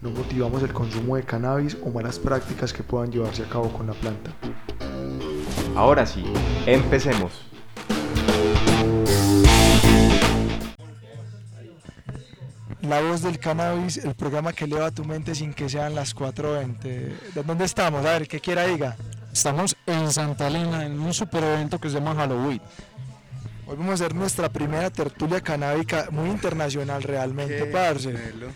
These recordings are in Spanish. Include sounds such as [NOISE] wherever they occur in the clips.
No motivamos el consumo de cannabis o malas prácticas que puedan llevarse a cabo con la planta. Ahora sí, empecemos. La voz del cannabis, el programa que eleva tu mente sin que sean las 4.20. ¿De dónde estamos? A ver, ¿qué quiera diga? Estamos en Santa Elena en un super evento que se llama Halloween. Hoy vamos a hacer nuestra primera tertulia canábica muy internacional realmente, parce.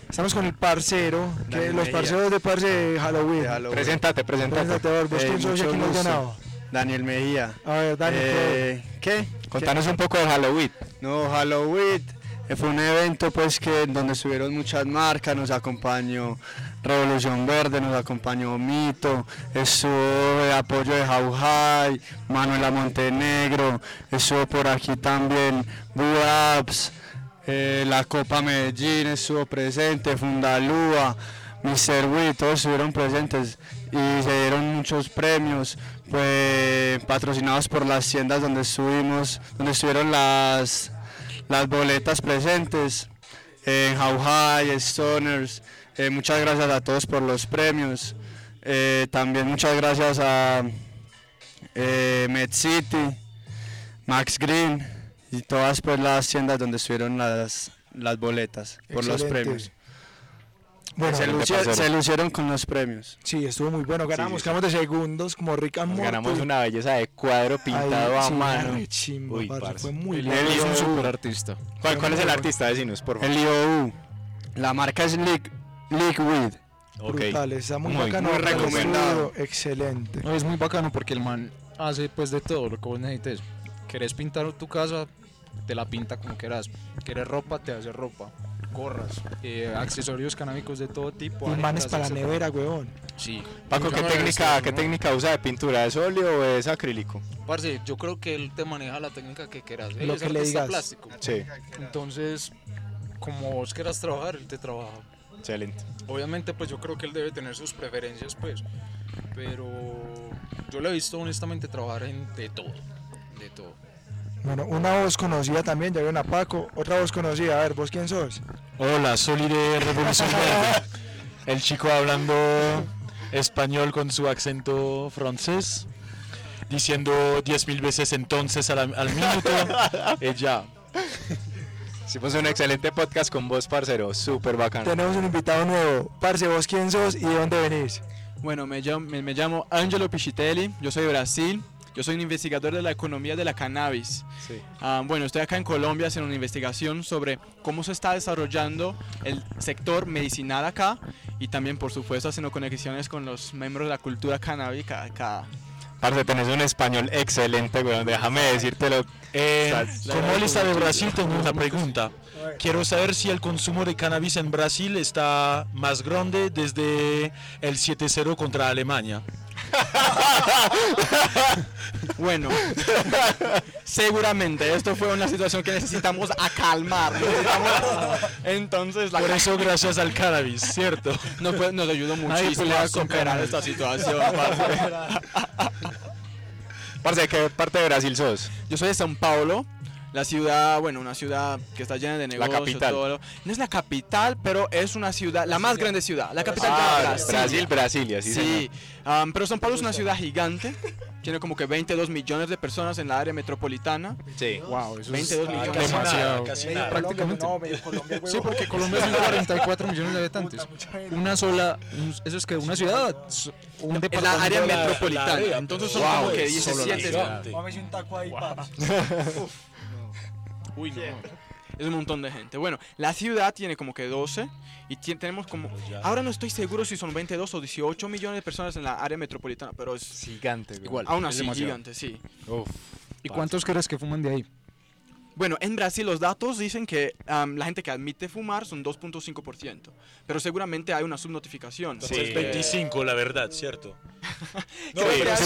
Estamos con el parcero, que los parceros de parce de Halloween. Preséntate, preséntate. Preséntate, a ver, vos Eh, quién sos y ganado. Daniel Mejía. A ver, Dani, Eh, ¿Qué? Contanos un poco de Halloween. No, Halloween eh, fue un evento pues que donde estuvieron muchas marcas, nos acompañó Revolución Verde, nos acompañó Mito, estuvo el apoyo de Jauhai, Manuela Montenegro, estuvo por aquí también Buaps, eh, la Copa Medellín estuvo presente, Fundalúa, Mr. Wii, todos estuvieron presentes y se dieron muchos premios, pues patrocinados por las tiendas donde estuvimos, donde estuvieron las, las boletas presentes, en High, Stoners, eh, muchas gracias a todos por los premios, eh, también muchas gracias a eh, Med City, Max Green y todas pues las tiendas donde estuvieron las, las boletas por los premios. Bueno, se, lucieron con los premios. sí, estuvo muy bueno. Ganamos, sí, sí. quedamos de segundos como Rick and Morty. ganamos una belleza de cuadro pintado Ahí, a sí, mano. chimba, Uy, parce. Fue muy Él bueno. es un super artista. ¿Cuál, cuál es el artista? Decinos, por favor. El IOU, la marca es Lick, Liquid. Ok. Brutal, está muy, Muy, bacano. muy recomendado. estudio, Excelente. No, es muy bacano porque el man hace pues de todo lo que vos necesites. Querés pintar tu casa, te la pinta como quieras. Quieres ropa, te hace ropa. Gorras, eh, accesorios canábicos de todo tipo. Y manes para la nevera, weón. Sí. Paco, ¿qué no técnica, ¿qué ¿no? técnica usa de pintura? ¿Es óleo o es acrílico? Parce, yo creo que él te maneja la técnica que quieras. Él Lo es que le digas. plástico. Sí, Entonces, como vos quieras trabajar, él te trabaja. Excelente. Obviamente, pues yo creo que él debe tener sus preferencias, pues. Pero yo lo he visto honestamente trabajar en de todo. De todo. Bueno, una voz conocida también, ya vieron a Paco. Otra voz conocida, a ver, ¿vos quién sos? Hola, soy de Revolución [LAUGHS] Verde. El chico hablando español con su acento francés, diciendo 10.000 veces entonces al, al minuto. [LAUGHS] Y ya. Hicimos un excelente podcast con vos, parcero. Súper bacano. Tenemos un invitado nuevo. Parce, ¿vos quién sos y de dónde venís? Bueno, me llamo, me, me llamo Angelo Pichitelli, yo soy de Brasil, yo soy un investigador de la economía de la cannabis. Sí. Ah, bueno, estoy acá en Colombia haciendo una investigación sobre cómo se está desarrollando el sector medicinal acá y también, por supuesto, haciendo conexiones con los miembros de la cultura canábica acá. Parce, tenés un español excelente, weón. Déjame decírtelo. Eh, como él está de Brasil, tengo una pregunta. Quiero saber si el consumo de cannabis en Brasil está más grande desde el 7-0 contra Alemania. Bueno, seguramente esto fue una situación que necesitamos acalmar. necesitamos- Entonces, la Por eso, gracias al cannabis, ¿cierto? nos, fue- nos ayudó muchísimo a superar esta situación. [LAUGHS] parce. Parce, ¿de qué parte de Brasil sos? Yo soy de São Paulo, la ciudad, bueno, una ciudad que está llena de La negocios. capital. todo lo- No es la capital, pero es una ciudad, la más grande ciudad, la capital Ah, de Brasil. Brasil, Brasilia, sí. Sí, am, pero São Paulo es una ciudad gigante, tiene como que 22 millones de personas en la área metropolitana. Sí. Wow, eso 22 es millones. demasiado. Casi nada. prácticamente. Colombia, no, Colombia, Sí, porque Colombia son [LAUGHS] 44 millones de habitantes. Una sola, eso es que una ciudad, un En la área la- metropolitana. la área, Entonces son pero- como Wow, que es solo la 17. ciudad. Mámese un taco ahí, papi. [LAUGHS] Uy, no. Es un montón de gente. Bueno, la ciudad tiene como que 12 y tenemos como... Ahora no estoy seguro si son 22 o 18 millones de personas en la área metropolitana, pero es Gigante. Igual. aún así demasiado. gigante, sí. Uf. ¿Y cuántos crees que fuman de ahí? Bueno, en Brasil los datos dicen que am, la gente que admite fumar son 2.5%, pero seguramente hay una subnotificación. Entonces Eh, 25, la verdad, ¿cierto? [LAUGHS] No, siempre,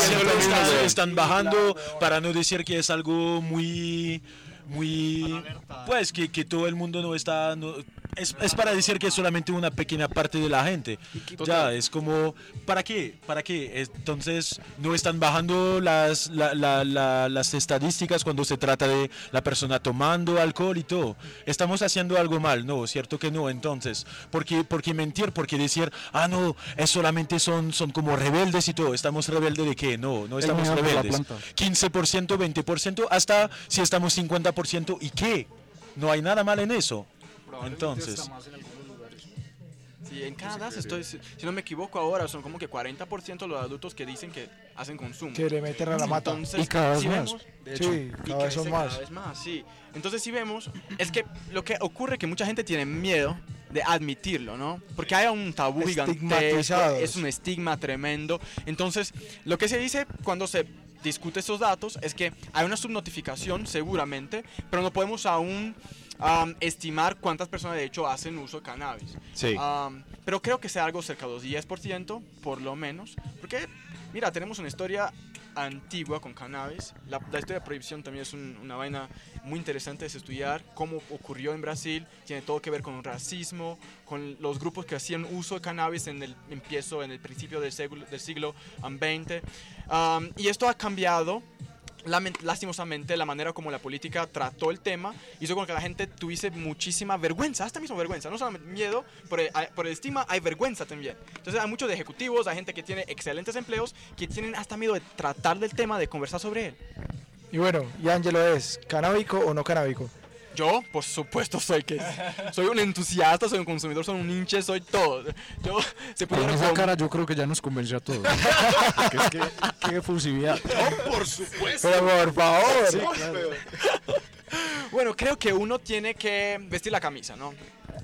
siempre están, un- están bajando para no decir que es algo muy muy pues que, que todo el mundo no está no- es, es para decir que es solamente una pequeña parte de la gente. Ya es como para qué para qué entonces no están bajando las la- la- la- las estadísticas cuando se trata de la persona tomando alcohol y todo. Estamos haciendo algo mal. No cierto que no entonces ¿por qué, por qué mentir por qué decir ah no es solamente son son como rebeldes y todo estamos rebeldes de qué no no estamos rebeldes. planta. 15%, 20%, hasta si estamos 50%, ¿y qué? No hay nada mal en eso. Entonces, Sí, en Canadá, si, estoy, si, si no me equivoco ahora, son como que 40% de los adultos que dicen que hacen consumo. Que le meten a la mata. Entonces, Y cada vez si más, vemos- de Sí, hecho. y cada vez son más. Cada vez más, sí. Entonces, si vemos, es que lo que ocurre es que mucha gente tiene miedo de admitirlo, ¿no? Porque hay un tabú gigantesco, es un estigma tremendo. Entonces, lo que se dice cuando se discute estos datos es que hay una subnotificación, seguramente, pero no podemos aún estimar cuántas personas de hecho hacen uso de cannabis. Sí. Pero creo que sea algo cerca de los 10%, por lo menos. Porque, mira, tenemos una historia antigua con cannabis. La, la historia de prohibición también es un- una vaina muy interesante de estudiar. Cómo ocurrió en Brasil. Tiene todo que ver con el racismo, con los grupos que hacían uso de cannabis en el empiezo, en el principio del siglo, del siglo XX. Am, y esto ha cambiado lastimosamente la manera como la política trató el tema hizo con que la gente tuviese muchísima vergüenza, hasta mismo vergüenza, no solamente miedo, por el, por el estigma hay vergüenza también. Entonces hay muchos ejecutivos, hay gente que tiene excelentes empleos que tienen hasta miedo de tratar del tema, de conversar sobre él. Y bueno, y Ángelo es, ¿canábico o no canábico? Yo, por supuesto, soy que soy un entusiasta, soy un consumidor, soy un hinche, soy todo. Yo se Con pudiera esa cara yo creo que ya nos convenció a todos. [LAUGHS] Porque es que, qué efusividad. Pero por favor. Bueno, creo que uno tiene que vestir la camisa, ¿no?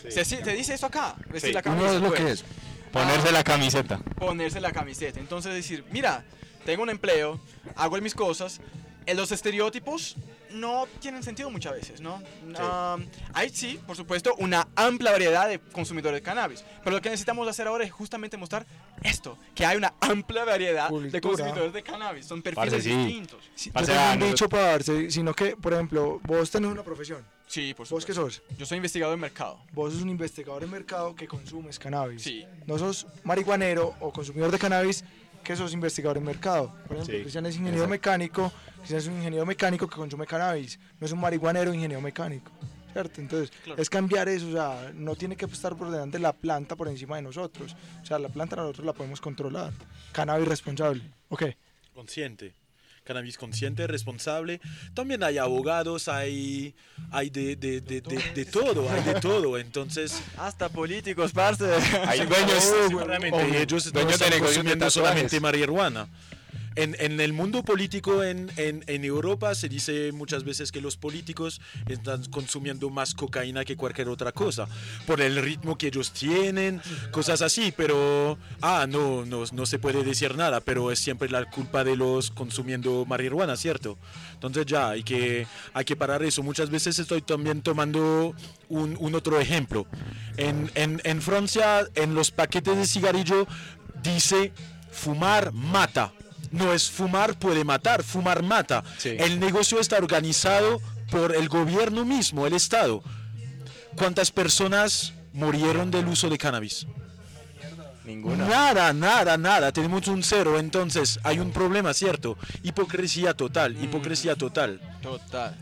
Se, se dice eso acá, vestir Sí. la camisa. Uno es lo pues. que es. Ponerse la camiseta. ponerse la camiseta. Entonces decir, mira, tengo un empleo, hago mis cosas. eh, Los estereotipos no tienen sentido muchas veces, ¿no? Ah, hay sí, por supuesto, una amplia variedad de consumidores de cannabis. Pero lo que necesitamos hacer ahora es justamente mostrar esto, que hay una amplia variedad de Cultura. consumidores de cannabis. Son perfiles Parce, sí. distintos. Sí, yo Parce, tengo ah, un nosotros- dicho para darse, sino que, por ejemplo, vos tenés una profesión. Sí, por ¿Vos qué supuesto. sos? Yo soy investigador de mercado. Vos sos un investigador de mercado que consumes cannabis. Sí. No sos marihuanero o consumidor de cannabis que sos investigador en mercado. Por ejemplo, Sí, Cristian es ingeniero mecánico, Cristian es un ingeniero mecánico que consume cannabis. No es un marihuanero ingeniero mecánico. ¿Cierto? Entonces, Claro. es cambiar eso, o sea, no tiene que estar por delante la planta por encima de nosotros. O sea, la planta nosotros la podemos controlar. Cannabis responsable. Ok. consciente. Cannabis consciente, responsable. También hay abogados, hay, hay de, de, de, de, de todo, hay de todo. Entonces, Hasta políticos, parce. Hay dueños, Realmente, y ellos no dueños están consumiendo solamente marihuana. En, en el mundo político en, en, en Europa se dice muchas veces que los políticos están consumiendo más cocaína que cualquier otra cosa, por el ritmo que ellos tienen, cosas así, pero, ah, no, no, no se puede decir nada, pero es siempre la culpa de los consumiendo marihuana, ¿cierto? Entonces ya hay que, hay que parar eso. Muchas veces estoy también tomando un, un otro ejemplo. En, en, en Francia, en los paquetes de cigarrillo, dice fumar mata. No es fumar puede matar, fumar mata. Sí. El negocio está organizado por el gobierno mismo, el Estado. ¿Cuántas personas murieron del uso de cannabis? Ninguna. Nada, nada, nada. Tenemos un cero, entonces hay un problema, ¿cierto? Hipocresía total, hipocresía total. Total.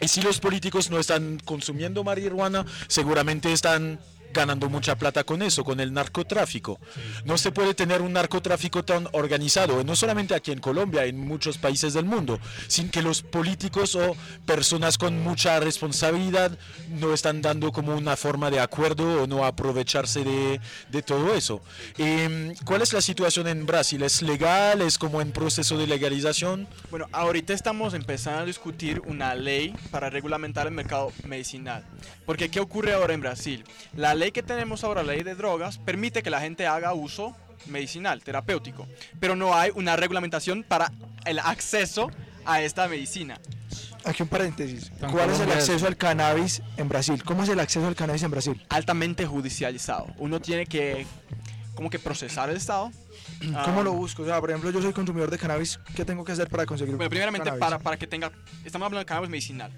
Y si los políticos no están consumiendo marihuana, seguramente están ganando mucha plata con eso, con el narcotráfico. No se puede tener un narcotráfico tan organizado, no solamente aquí en Colombia, en muchos países del mundo, sin que los políticos o personas con mucha responsabilidad no están dando como una forma de acuerdo o no aprovecharse de, de todo eso. Em, ¿Cuál es la situación en Brasil? ¿Es legal? ¿Es como en proceso de legalización? Bueno, ahorita estamos empezando a discutir una ley para regulamentar el mercado medicinal. Porque ¿qué ocurre ahora en Brasil? La ley que tenemos ahora, la ley de drogas, permite que la gente haga uso medicinal, terapéutico, pero no hay una regulamentación para el acceso a esta medicina. Aquí un paréntesis. ¿Cuál es el acceso al cannabis en Brasil? ¿Cómo es el acceso al cannabis en Brasil? Altamente judicializado. Uno tiene que como que procesar el estado. [CLEARS THROAT] ¿Cómo Ah, lo busco? O sea, por ejemplo, yo soy consumidor de cannabis. ¿Qué tengo que hacer para conseguir Bueno, primeramente cannabis? para, para que tenga, estamos hablando de cannabis medicinal,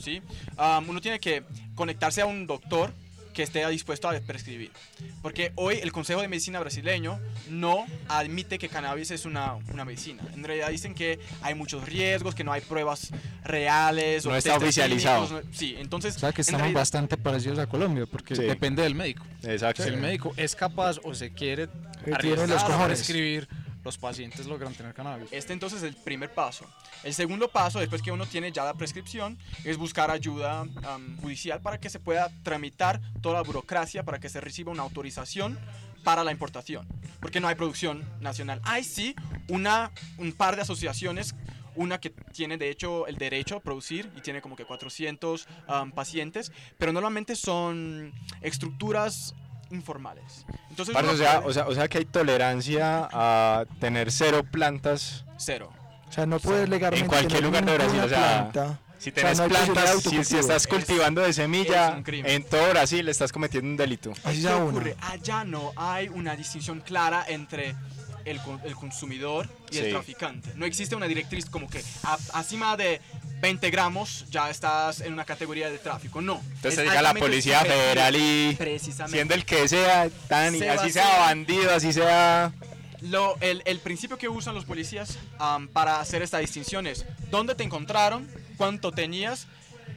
¿sí? Um, uno tiene que conectarse a un doctor que esté dispuesto a prescribir. Porque hoy el Consejo de Medicina brasileño no admite que cannabis es una, una medicina. En realidad dicen que hay muchos riesgos, que no hay pruebas reales. o No está test oficializado. clínicos, no- sí, entonces... O sea que estamos realidad- bastante parecidos a Colombia, porque Sí. depende del médico. Exacto. Si el médico es capaz o se quiere arriesgar a prescribir, los pacientes logran tener cannabis. Este entonces es el primer paso. El segundo paso, después que uno tiene ya la prescripción, es buscar ayuda judicial para que se pueda tramitar toda la burocracia para que se reciba una autorización para la importación. Porque no hay producción nacional. Hay sí una, un par de asociaciones. Una que tiene de hecho el derecho a producir y tiene como que 400 am, pacientes, pero normalmente son estructuras informales. Entonces, Parce, o, sea, puede- o, sea, o sea que hay tolerancia a tener cero plantas. cero. O sea, no puedes legalmente En cualquier tener lugar de Brasil, o sea, planta. Si O sea, tenés no plantas, si, si estás cultivando de semilla, es en todo Brasil estás cometiendo un delito. Así ¿Qué ocurre? Allá no hay una distinción clara entre el, el consumidor y el Sí. traficante. No existe una directriz como que a, acima de 20 gramos ya estás en una categoría de tráfico. No. Entonces Es llega la policía federal y Precisamente. siendo el que sea, tan, Se así sea bandido, así sea... Lo- el, el principio que usan los policías am, para hacer esta distinción es dónde te encontraron, cuánto tenías,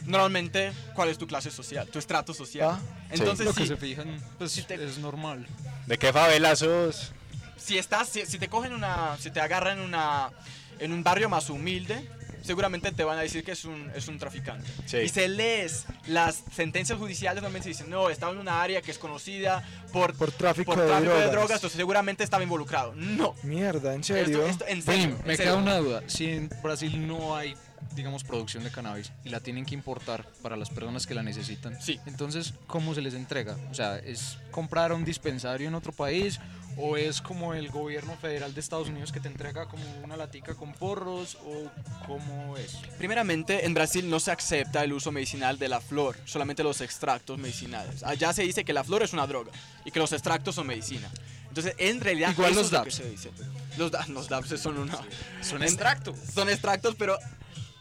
normalmente cuál es tu clase social, tu estrato social. Ah, Entonces, lo que sí, se fijan, pues Si te- es normal. ¿De qué favela sos? si estás si, si te cogen una si te agarran una en un barrio más humilde seguramente te van a decir que es un, es un traficante Sí. y se lees las sentencias judiciales normalmente se dicen no estaba en una área que es conocida por Por tráfico, por de, drogas. de drogas entonces seguramente estaba involucrado no Mierda, ¿en serio? esto- en en me serio. queda una duda. Si en Brasil no hay, digamos, producción de cannabis y la tienen que importar para las personas que la necesitan, Sí. entonces, ¿cómo se les entrega? O sea, ¿es comprar a un dispensario en otro país o es como el gobierno federal de Estados Unidos que te entrega como una latica con porros o cómo es? Primeramente, en Brasil no se acepta el uso medicinal de la flor, solamente los extractos medicinales. Allá se dice que la flor es una droga y que los extractos son medicina. Entonces, en realidad, Igual los es lo que se dice. Los, los dabs son una... Son [LAUGHS] extractos. Son extractos, pero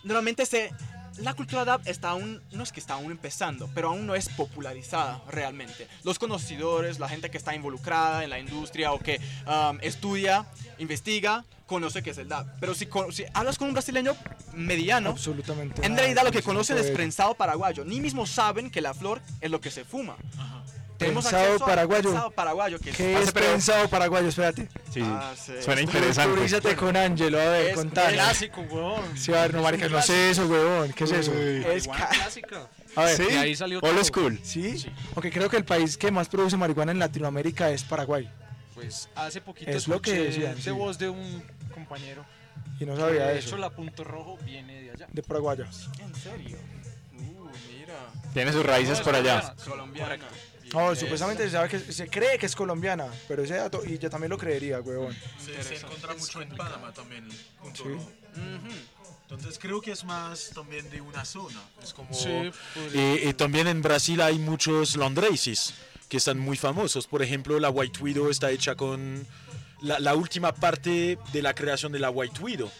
normalmente se... La cultura DAB está aún, no es que está aún empezando, pero aún no es popularizada realmente. Los conocedores, la gente que está involucrada en la industria o que um, estudia, investiga, conoce que es el DAB. Pero si, si hablas con un brasileño mediano, Absolutamente. en nada realidad lo que de conocen es prensado paraguayo. Ni mismo saben que la flor es lo que se fuma. Tenemos paraguayo. prensado paraguayo que ¿Qué es... es pensado paraguayo? Espérate. Sí, Ah, sí. suena interesante. Culturízate con Ángelo, a ver, Es contanos. Clásico, huevón. Sí, a ver, no, marica, no sé eso, huevón. ¿Qué es eso? Es Marihuana ca- clásica. A ver, Sí, de ahí salió todo. school. ¿sí? Aunque creo que el país que más produce marihuana en Latinoamérica es Paraguay. Pues hace poquito Es lo que decían, de sí. voz de un compañero. Y no sabía de eso. hecho, la punto rojo viene de allá. De Paraguayo. ¿En serio? Uh, mira. Tiene sus raíces por allá. Colombiana. No, Bien. supuestamente se sabe que se cree que es colombiana, pero ese dato, y yo también lo creería, huevón. Se, se encuentra mucho en Panamá también, punto Sí. Ujú. Entonces creo que es más también de una zona. Es como... Y, y también en Brasil hay muchos landraces que están muy famosos. Por ejemplo, la White Widow está hecha con la, la última parte de la creación de la White Widow.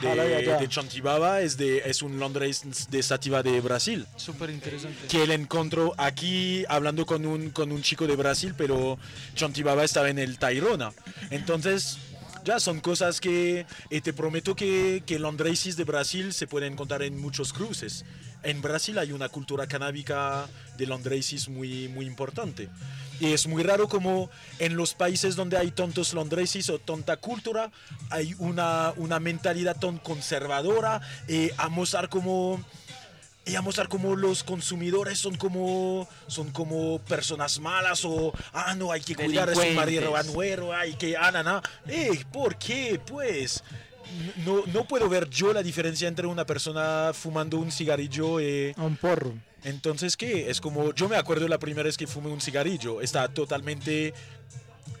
De De, Chantibaba es, de, es un landrace de Sativa de Brasil. Súper interesante. Que él encontró aquí hablando con un, con un chico de Brasil, pero Chantibaba estaba en el Tairona. Entonces, ya son cosas que y te prometo que, que landraces de Brasil se pueden encontrar en muchos cruces. En Brasil hay una cultura canábica de landraces muy, muy importante. Y es muy raro como en los países donde hay tantos landraces o tanta cultura, hay una, una mentalidad tan conservadora y a mostrar como y a mostrar como los consumidores son como son como personas malas o ah no hay que cuidar a su Delincuentes. marihuanero hay que ah na, na. Eh, ¿por qué pues no, no puedo ver yo la diferencia entre una persona fumando un cigarrillo y A un porro. entonces qué es como yo me acuerdo la primera vez que fumé un cigarrillo está totalmente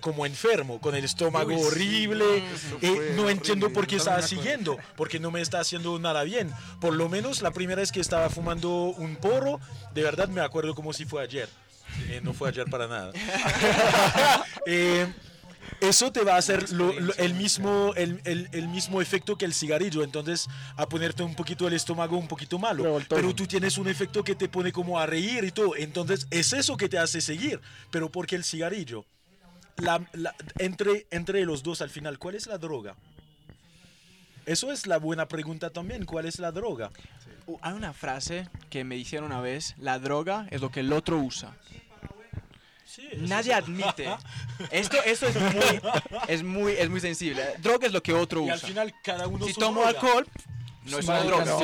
como enfermo, con el estómago Uy, sí, horrible. eso eh, no entiendo horrible, por qué estaba siguiendo, porque no me está haciendo nada bien. Por lo menos la primera vez que estaba fumando un porro, de verdad me acuerdo como si fue ayer. Eh, no fue ayer para nada. [LAUGHS] Eh, eso te va a hacer lo- lo- el, mismo, el, el- el mismo efecto que el cigarrillo, entonces a ponerte un poquito el estómago un poquito malo. Revoltoso. Pero tú tienes un efecto que te pone como a reír y todo, entonces es eso que te hace seguir, pero porque el cigarrillo, la- la- entre, entre los dos al final, ¿cuál es la droga? Eso es la buena pregunta también, ¿cuál es la droga? Uh, hay una frase que me hicieron una vez, la droga es lo que el otro usa. Nadie admite. [LAUGHS] Esto, esto es muy, es muy, es muy sensible. Droga es lo que otro Y usa. al final cada uno si tomo droga. alcohol, no es una droga. no,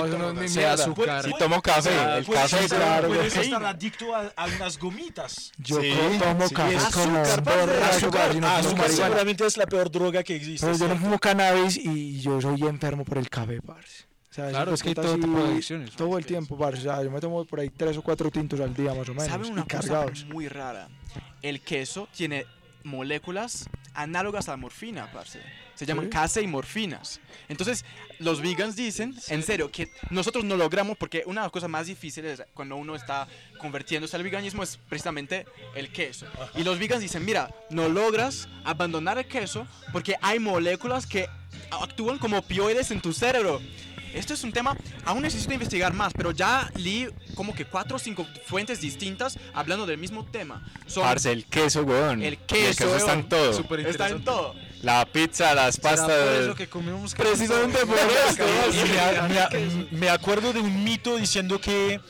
Si no ada- azúcar. Si tomo café, el café, estar- claro. puedes estar adicto a, a unas gomitas. Yo Sí, tomo sí, café es como Azúcar, azúcar, seguramente es la peor droga que existe. Pero yo no fumo cannabis y yo soy enfermo por el café, parce. O sea, Claro, es que hay todo tipo de adicciones. Todo el tiempo, parce. O sea, yo me tomo por ahí tres o cuatro tintos al día, más o menos. ¿Saben una y cosa cargados. muy rara? El queso tiene moléculas análogas a la morfina, parce. Se llaman ¿Sí? case y morfinas. Entonces, los vegans dicen, en serio, que nosotros no logramos, porque una de las cosas más difíciles cuando uno está convirtiéndose al veganismo es precisamente el queso. Y los vegans dicen, mira, no logras abandonar el queso porque hay moléculas que actúan como opioides en tu cerebro. Esto es un tema, aún necesito investigar más, pero ya leí como que cuatro o cinco fuentes distintas hablando del mismo tema. Son Parce, el queso, weón. el Y queso, está en todo. Súper está en todo. La pizza, las ¿Será pastas. por eso que comemos Precisamente por esto. Y [LAUGHS] me, me acuerdo de un mito diciendo que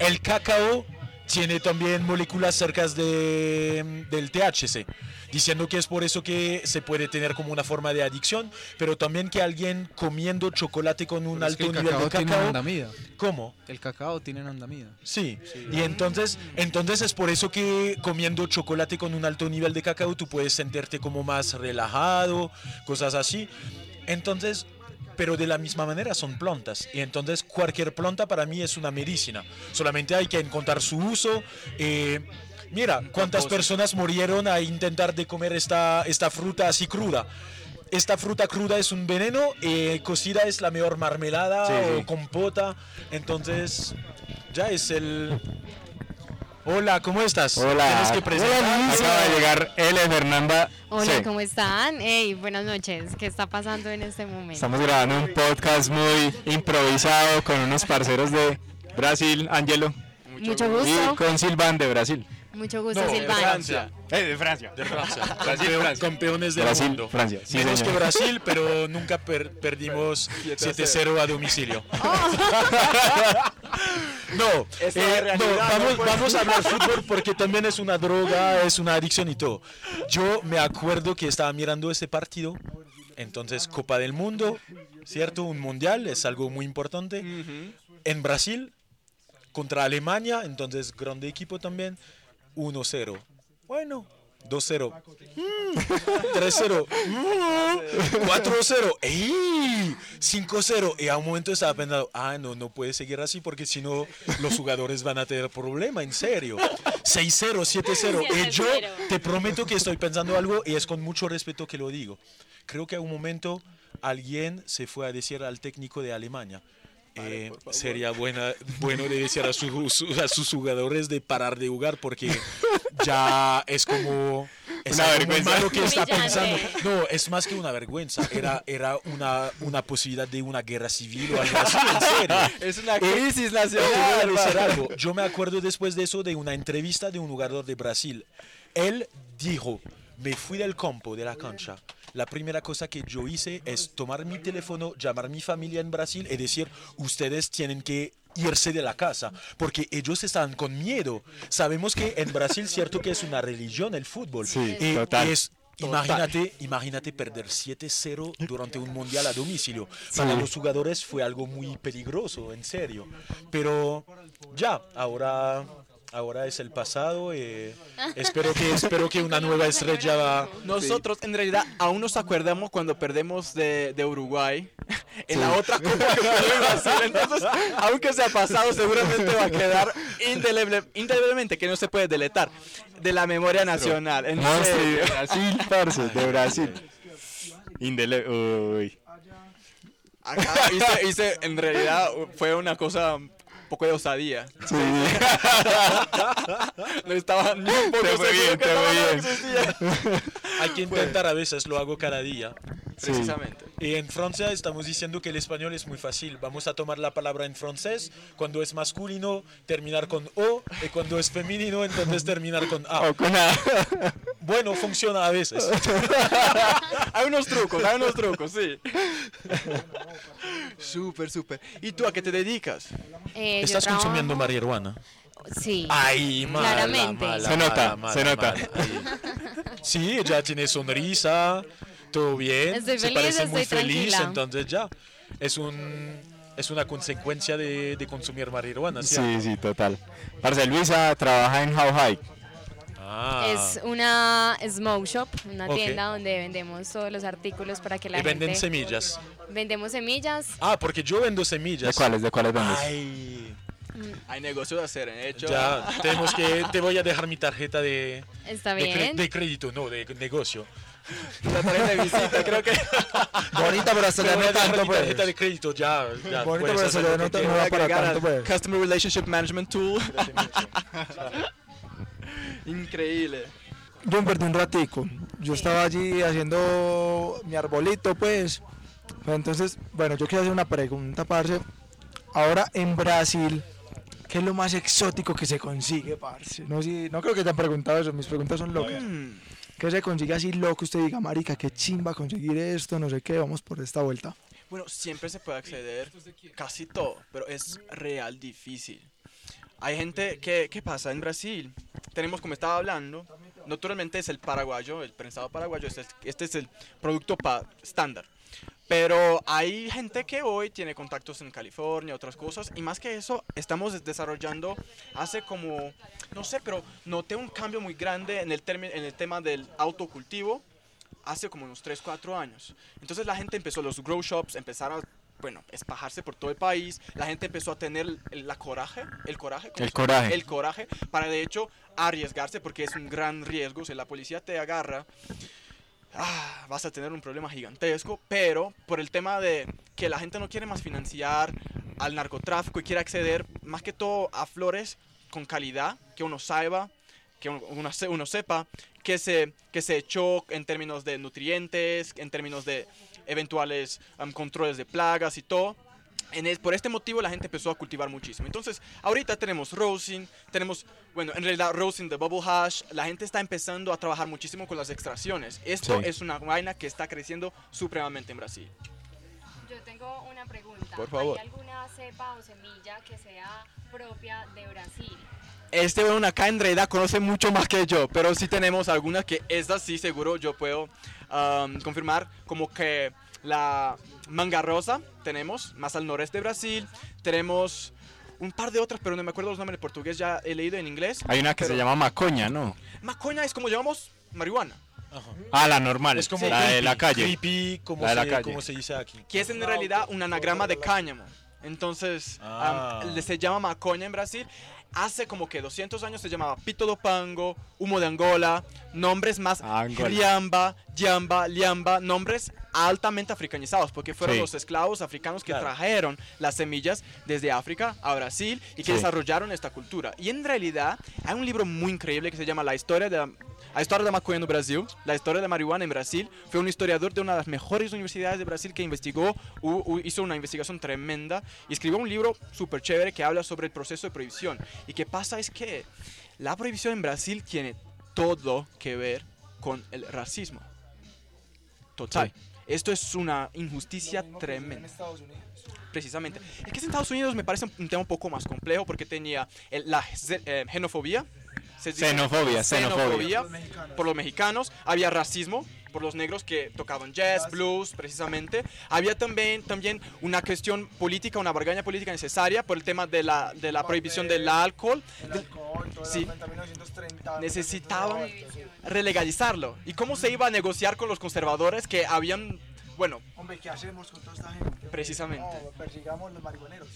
el cacao tiene también moléculas cercas de, del THC, diciendo que es por eso que se puede tener como una forma de adicción, pero también que alguien comiendo chocolate con un Pero es que alto el nivel de cacao tiene. ¿Cómo? El cacao tiene andamida. Sí, y entonces, entonces es por eso que comiendo chocolate con un alto nivel de cacao tú puedes sentirte como más relajado, cosas así. Entonces, pero de la misma manera son plantas. Y entonces cualquier planta para mí es una medicina. Solamente hay que encontrar su uso. eh, mira, cuántas personas murieron a intentar de comer esta, esta fruta así cruda. Esta fruta cruda es un veneno, eh, cocida es la mejor marmelada Sí, o sí. compota. Entonces, ya es el... Hola, ¿cómo estás? Hola. Tienes que presentar. Acaba de llegar L. Fernanda. Hola, Sí. ¿cómo están? Hey, buenas noches. ¿Qué está pasando en este momento? Estamos grabando un podcast muy improvisado con unos parceros de Brasil, Angelo, Mucho y gusto. con Silvan de Brasil. Mucho gusto, No, de Silvana. Francia. Eh, de Francia. De Francia. [LAUGHS] Brasil, Francia. Campeones del Brasil, mundo. Francia. Sí, Menos señor. que Brasil, pero nunca per- perdimos [LAUGHS] 7-0 a domicilio. [LAUGHS] No, Esa eh, realidad no, no vamos, puede vamos a hablar fútbol porque también es una droga, es una adicción y todo. Yo me acuerdo que estaba mirando ese partido, entonces Copa del Mundo, ¿cierto? Un mundial, es algo muy importante. En Brasil, contra Alemania, entonces grande equipo también, 1-0. Bueno, 2-0. Mm, 3-0. Mm, 4-0. ¡Ey! 5-0. Y a un momento estaba pensando, ah, no, no puede seguir así porque si no los jugadores van a tener problema, en serio. 6-0, 7-0. Y yo 7-0. te prometo que estoy pensando algo y es con mucho respeto que lo digo. Creo que a un momento alguien se fue a decir al técnico de Alemania. Eh, sería buena, bueno de decir a, su- su- a sus jugadores de parar de jugar porque ya es como es Una vergüenza. malo que está pensando. No, es más que una vergüenza. Era, era una, una posibilidad de una guerra civil o algo así, en serio. Es una Eh, crisis nacional. Yo me acuerdo después de eso de una entrevista de un jugador de Brasil. Él dijo, me fui del campo, de la cancha. La primera cosa que yo hice es tomar mi teléfono, llamar a mi familia en Brasil y decir, ustedes tienen que irse de la casa, porque ellos están con miedo. Sabemos que en Brasil, cierto que es una religión el fútbol. Sí, Y total. es- Imagínate, imagínate perder 7-0 durante un mundial a domicilio. Para los jugadores fue algo muy peligroso, en serio. Pero ya, ahora, ahora es el pasado. eh, espero, que, espero que una nueva estrella va... Nosotros en realidad aún nos acordamos cuando perdemos de, de Uruguay [LAUGHS] en la otra Copa que. Entonces, aunque sea pasado, seguramente va a quedar indeleble- indeleblemente, que no se puede deletar, de la memoria nacional. En No, sí, de Brasil, parce, de Brasil. Indele uy. Acá hice, hice- en realidad fue una cosa poco de osadía. Sí. [LAUGHS] No estaba ni un poco Te fue seguro bien, que te. Hay que intentar a veces, lo hago cada día. Precisamente. Y en Francia estamos diciendo que el español es muy fácil. Vamos a tomar la palabra en francés. Cuando es masculino, terminar con O. Y cuando es femenino, entonces terminar con A. O con A. [LAUGHS] Bueno, funciona a veces. [LAUGHS] Hay unos trucos, hay unos trucos, sí. [LAUGHS] Súper, súper. ¿Y tú a qué te dedicas? Eh, Estás trabajo- consumiendo marihuana. Sí. Ay, mala, Claramente. mala, Se nota, mala, se nota. Sí, ella tiene sonrisa, todo bien, Estoy se feliz, parece muy estoy feliz, tranquila. entonces ya. Es un es una consecuencia de, de consumir marihuana, ¿sí? Sí, sí, total. Parce, Luisa trabaja en How High. Ah. Es una smoke shop, una Ok. tienda donde vendemos todos los artículos para que la y venden gente... semillas. Vendemos semillas. Ah, porque yo vendo semillas. ¿De cuáles? ¿De cuáles vendes? Ay, Hay negocio de hacer, ¿eh? hecho. ya, tenemos que, te voy a dejar mi tarjeta de, Está de, cre- bien. de crédito, no, de negocio. La tarjeta de visita, creo que. Bonita, pero voy a no tanto, pues. tarjeta de crédito, ya. ya Bonito, puedes pero se le nota- quieras. no va para tanto, pues. Customer Relationship Management Tool. [LAUGHS] Increíble. Yo me perdí un ratico. Yo estaba allí haciendo mi arbolito, pues. Pero Entonces, bueno, yo quiero hacer una pregunta, parce. Ahora en Brasil, ¿qué es lo más exótico que se consigue, parce? No, si, no creo que te han preguntado eso, mis preguntas son locas. ¿Qué se consigue así loco? Usted diga, marica, qué chimba conseguir esto, no sé qué, vamos por esta vuelta. Bueno, siempre se puede acceder casi todo, pero es real difícil. Hay gente que, ¿qué pasa? En Brasil tenemos, como estaba hablando, naturalmente es el paraguayo, el prensado paraguayo, este es, este es el producto estándar. Pero hay gente que hoy tiene contactos en California, otras cosas, y más que eso, estamos des- desarrollando hace como, no sé, pero noté un cambio muy grande en el, en el tema del autocultivo hace como unos 3, 4 años. Entonces la gente empezó, los grow shops empezaron a, bueno, espajarse por todo el país, la gente empezó a tener la coraje, el coraje, ¿cómo El coraje. el coraje para de hecho arriesgarse porque es un gran riesgo, si la policía te agarra, ah, vas a tener un problema gigantesco, pero por el tema de que la gente no quiere más financiar al narcotráfico y quiere acceder más que todo a flores con calidad, que uno saiba, que uno, uno se- uno sepa que se, que se echó en términos de nutrientes, en términos de eventuales am, controles de plagas y todo. En es- por este motivo la gente empezó a cultivar muchísimo. Entonces, ahorita tenemos rosin, tenemos, bueno, en realidad rosin de bubble hash. La gente está empezando a trabajar muchísimo con las extracciones. Esto Sí. es una vaina que está creciendo supremamente en Brasil. Yo tengo una pregunta. Por favor. ¿Hay alguna cepa o semilla que sea propia de Brasil? Este bueno acá en realidad conoce mucho más que yo, pero sí tenemos algunas que estas sí seguro yo puedo am, confirmar, como que la manga rosa tenemos, más al noreste de Brasil, tenemos un par de otras, pero no me acuerdo los nombres en portugués, ya he leído en inglés. Hay una que se pero- llama Macoña, ¿no? Macoña es como llamamos marihuana, Ah, la normal. Es como la de la calle. creepy, como, La de la se, calle. como se dice aquí. que es en realidad un anagrama de cáñamo. Entonces, Ah. le- se llama macoña en Brasil. Hace como que 200 años se llamaba pito do pango, humo de Angola, nombres más Angola. riamba, yamba, liamba, nombres altamente africanizados, porque fueron Sí. los esclavos africanos que Claro. trajeron las semillas desde África a Brasil y que Sí. desarrollaron esta cultura. Y en realidad hay un libro muy increíble que se llama La historia de la, a história da maconha no Brasil, la historia de la marihuana en Brasil. Fue un historiador de una de las mejores universidades de Brasil que investigó, u- u- hizo una investigación tremenda y escribió un libro súper chévere que habla sobre el proceso de prohibición. Y qué pasa es que la prohibición en Brasil tiene todo que ver con el racismo. Total. Esto es una injusticia tremenda. Precisamente. Es que en Estados Unidos me parece un tema un poco más complejo porque tenía el- la eh, xenofobia, se dice Xenofobia, xenofobia. por los mexicanos, había racismo por los negros que tocaban jazz, blues, precisamente. Había también, también una cuestión política, una bargaña política necesaria por el tema de la, de la prohibición del alcohol. De- Sí. Necesitaban relegalizarlo. ¿Y cómo se iba a negociar con los conservadores que habían, bueno, Hombre, ¿qué hacemos con toda esta gente? Precisamente. No, persigamos los marihuaneros.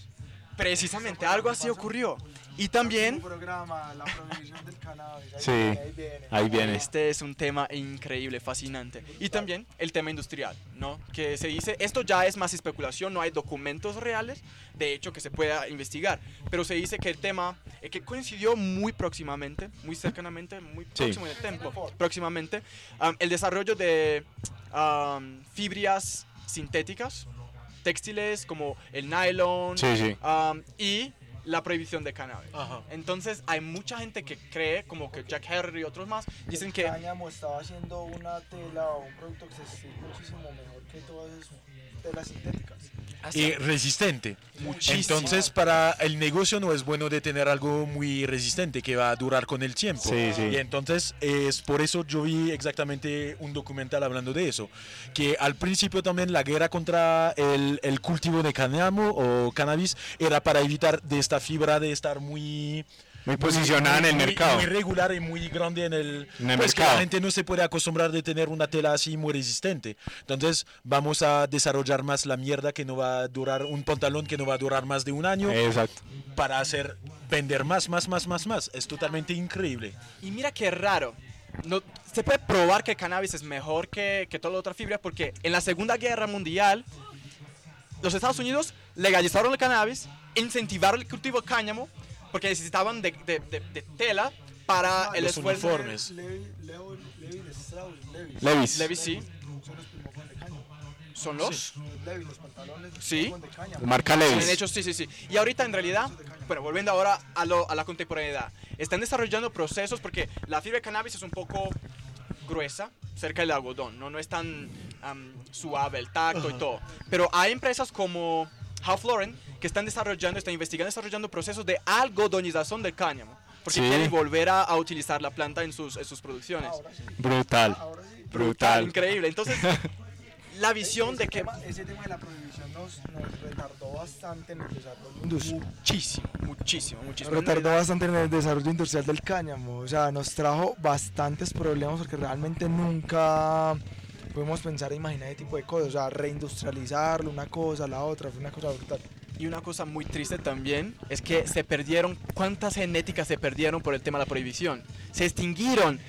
precisamente algo así ocurrió? Y también... Un programa, la prohibición del cannabis. ahí Sí, viene, ahí viene. ahí viene. Este es un tema increíble, fascinante. Y también el tema industrial, ¿no? Que se dice, esto ya es más especulación, no hay documentos reales, de hecho, que se pueda investigar. Pero se dice que el tema, eh, que coincidió muy próximamente, muy cercanamente, muy Sí. próximo en el tiempo, próximamente, um, el desarrollo de um, fibras sintéticas, textiles como el nylon Sí, sí. um, y la prohibición de cannabis. Ajá. Entonces hay mucha gente que cree, como que Jack Henry y otros más, dicen El que cáñamo estaba haciendo una tela o un producto que se muchísimo mejor que todas esas telas sintéticas. Y resistente. Muchísimo. Entonces, para el negocio no es bueno de tener algo muy resistente que va a durar con el tiempo. Sí, sí. Y entonces es por eso yo vi exactamente un documental hablando de eso, que al principio también la guerra contra el, el cultivo de cáñamo o cannabis era para evitar de esta fibra de estar muy Muy posicionada en el muy- mercado. Muy regular y muy grande en el, En el pues que mercado. la gente no se puede acostumbrar de tener una tela así muy resistente. Entonces vamos a desarrollar más la mierda que no va a durar, un pantalón que no va a durar más de un año Exacto. para hacer vender más, más, más, más, más. Es totalmente increíble. Y mira qué raro. No, se puede probar que el cannabis es mejor que, que toda la otra fibra porque en la Segunda Guerra Mundial los Estados Unidos legalizaron el cannabis, incentivaron el cultivo de cáñamo porque necesitaban de, de- de- de tela para el Los esfuerzo. uniformes. Levi, Leo, Levi de Strauss, Levi. Levis. Levi sí. Son los de cáñamo. ¿Son los? Pantalones Sí. de. Marca Sí, Levis. hecho, sí, sí, sí. Y ahorita en realidad, bueno, volviendo ahora a, lo- a la contemporaneidad, están desarrollando procesos porque la fibra de cannabis es un poco gruesa, cerca del algodón, no, no es tan suave el tacto y todo. Pero hay empresas como Half Lauren que están desarrollando, están investigando, desarrollando procesos de algodonización del cáñamo. Porque Sí. quieren volver a, a utilizar la planta en sus, en sus producciones. Brutal. Ahora sí. Brutal. Increíble. Entonces, [LAUGHS] la visión ese de que... Tema, ese tema de la prohibición nos, nos retardó bastante en el desarrollo industrial. Muchísimo, muchísimo, muchísimo. Nos retardó bastante en el desarrollo industrial del cáñamo. O sea, nos trajo bastantes problemas porque realmente nunca pudimos pensar e imaginar ese tipo de cosas. O sea, reindustrializarlo, una cosa, la otra, fue una cosa brutal. Y una cosa muy triste también es que se perdieron, ¿cuántas genéticas se perdieron por el tema de la prohibición? Se extinguieron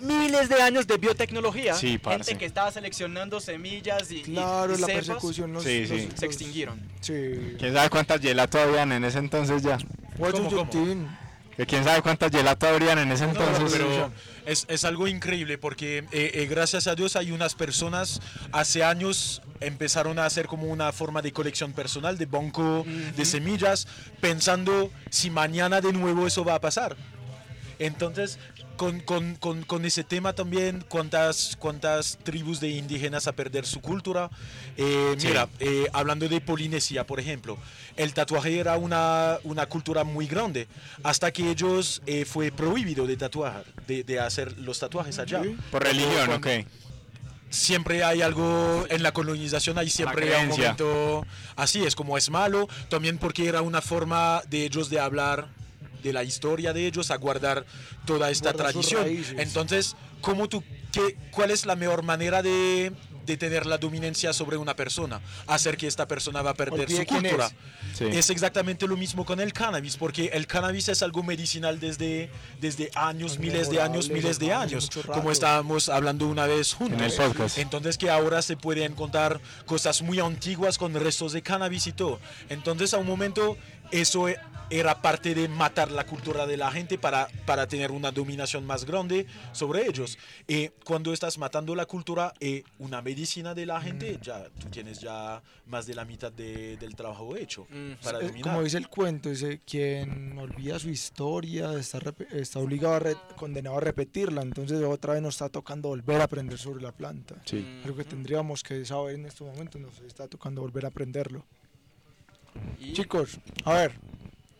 miles de años de biotecnología. Sí, parce. Gente que estaba seleccionando semillas y, Claro, y la cepas, persecución los, Sí, los- sí. los- se extinguieron. Sí. ¿Quién sabe cuántas gelato habían en ese entonces ya? ¿Cómo, cómo? Que quién sabe cuántas gelato habrían en ese No, entonces. pero es, es algo increíble porque eh, eh, gracias a Dios hay unas personas hace años empezaron a hacer como una forma de colección personal de banco de semillas pensando si mañana de nuevo eso va a pasar. Entonces, con, con- con- con ese tema también, ¿cuántas, cuántas tribus de indígenas a perder su cultura? Eh, Sí. Mira, eh, hablando de Polinesia, por ejemplo, el tatuaje era una, una cultura muy grande, hasta que ellos eh, fue prohibido de tatuar, de, de hacer los tatuajes allá. Por religión, ok. siempre hay algo en la colonización, hay siempre hay un momento así, es como es malo, también porque era una forma de ellos de hablar de la historia de ellos, a guardar toda esta tradición. Entonces, ¿cómo tú, qué, ¿cuál es la mejor manera de, de tener la dominancia sobre una persona? Hacer que esta persona va a perder Olvide su cultura. es. Sí. Es exactamente lo mismo con el cannabis, porque el cannabis es algo medicinal desde, desde años, miles de años, miles de años, como estábamos hablando una vez juntos. En el podcast. Entonces que ahora se puede encontrar cosas muy antiguas con restos de cannabis y todo. Entonces a un momento eso era parte de matar la cultura de la gente para, para tener una dominación más grande sobre ellos. Y cuando estás matando la cultura y una medicina de la gente, ya tú tienes ya más de la mitad de- del trabajo hecho para Eh, dominar. Como dice el cuento, dice, quien olvida su historia está, está obligado a re- condenado a repetirla, entonces otra vez nos está tocando volver a aprender sobre la planta. Sí. Algo que tendríamos que saber en estos momentos, nos está tocando volver a aprenderlo. Y Chicos, a ver,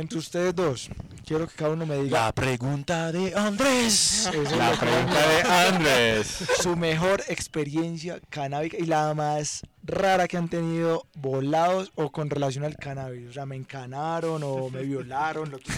entre ustedes dos, quiero que cada uno me diga La pregunta de Andrés. Eso La pregunta de [LAUGHS] Andrés. su mejor experiencia canábica y la más rara que han tenido volados o con relación al cannabis. O sea, me encanaron o me violaron, lo que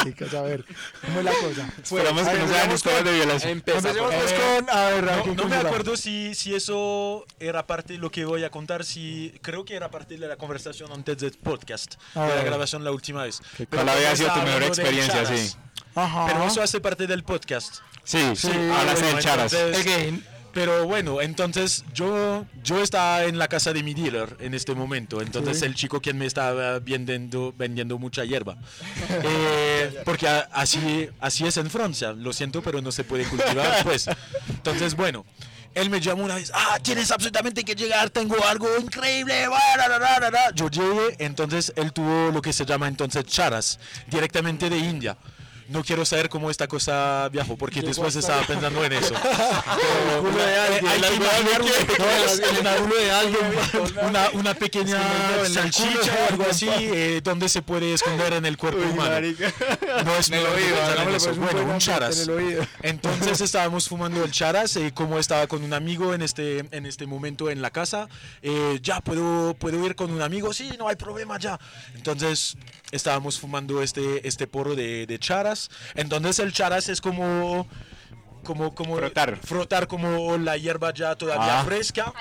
maricas, a ver, ¿cómo es la cosa? Esperamos que ver, no sean historias de violación. Empecemos pues con, a ver, No, no me acuerdo si, si eso era parte de lo que voy a contar, si creo que era parte de la conversación antes del podcast, A de la grabación la última vez. Pero ¿Cuál había sido tu mejor experiencia? Sí. Ajá. Pero eso hace parte del podcast. Sí, Sí, hablas bueno, de charas. entonces- Again. Pero bueno, entonces yo, yo estaba en la casa de mi dealer en este momento. Entonces Sí. el chico quien me estaba vendiendo, vendiendo mucha hierba. [LAUGHS] Eh, porque así, así es en Francia. Lo siento, pero no se puede cultivar. Pues. [LAUGHS] Entonces, bueno. Él me llamó una vez, ah, tienes absolutamente que llegar, tengo algo increíble. va, ra, ra, ra, ra, ra". Yo llegué, entonces él tuvo lo que se llama entonces charas, directamente de India. No quiero saber cómo esta cosa viajó, porque después estaba pensando en eso. [LAUGHS] [LAUGHS] Una- una pequeña- salchicha o algo así eh, donde se puede esconder en el cuerpo humano. No es eso. pues, Bueno, buen un charas. Entonces [LAUGHS] estábamos fumando el charas, eh, como estaba con un amigo en este, en este momento en la casa, eh, ya puedo, puedo ir con un amigo, sí, no hay problema ya. Entonces estábamos fumando este, este porro de, de charas. Entonces el charas es como... Como, como Frotar. frotar como la hierba ya todavía Ah. fresca.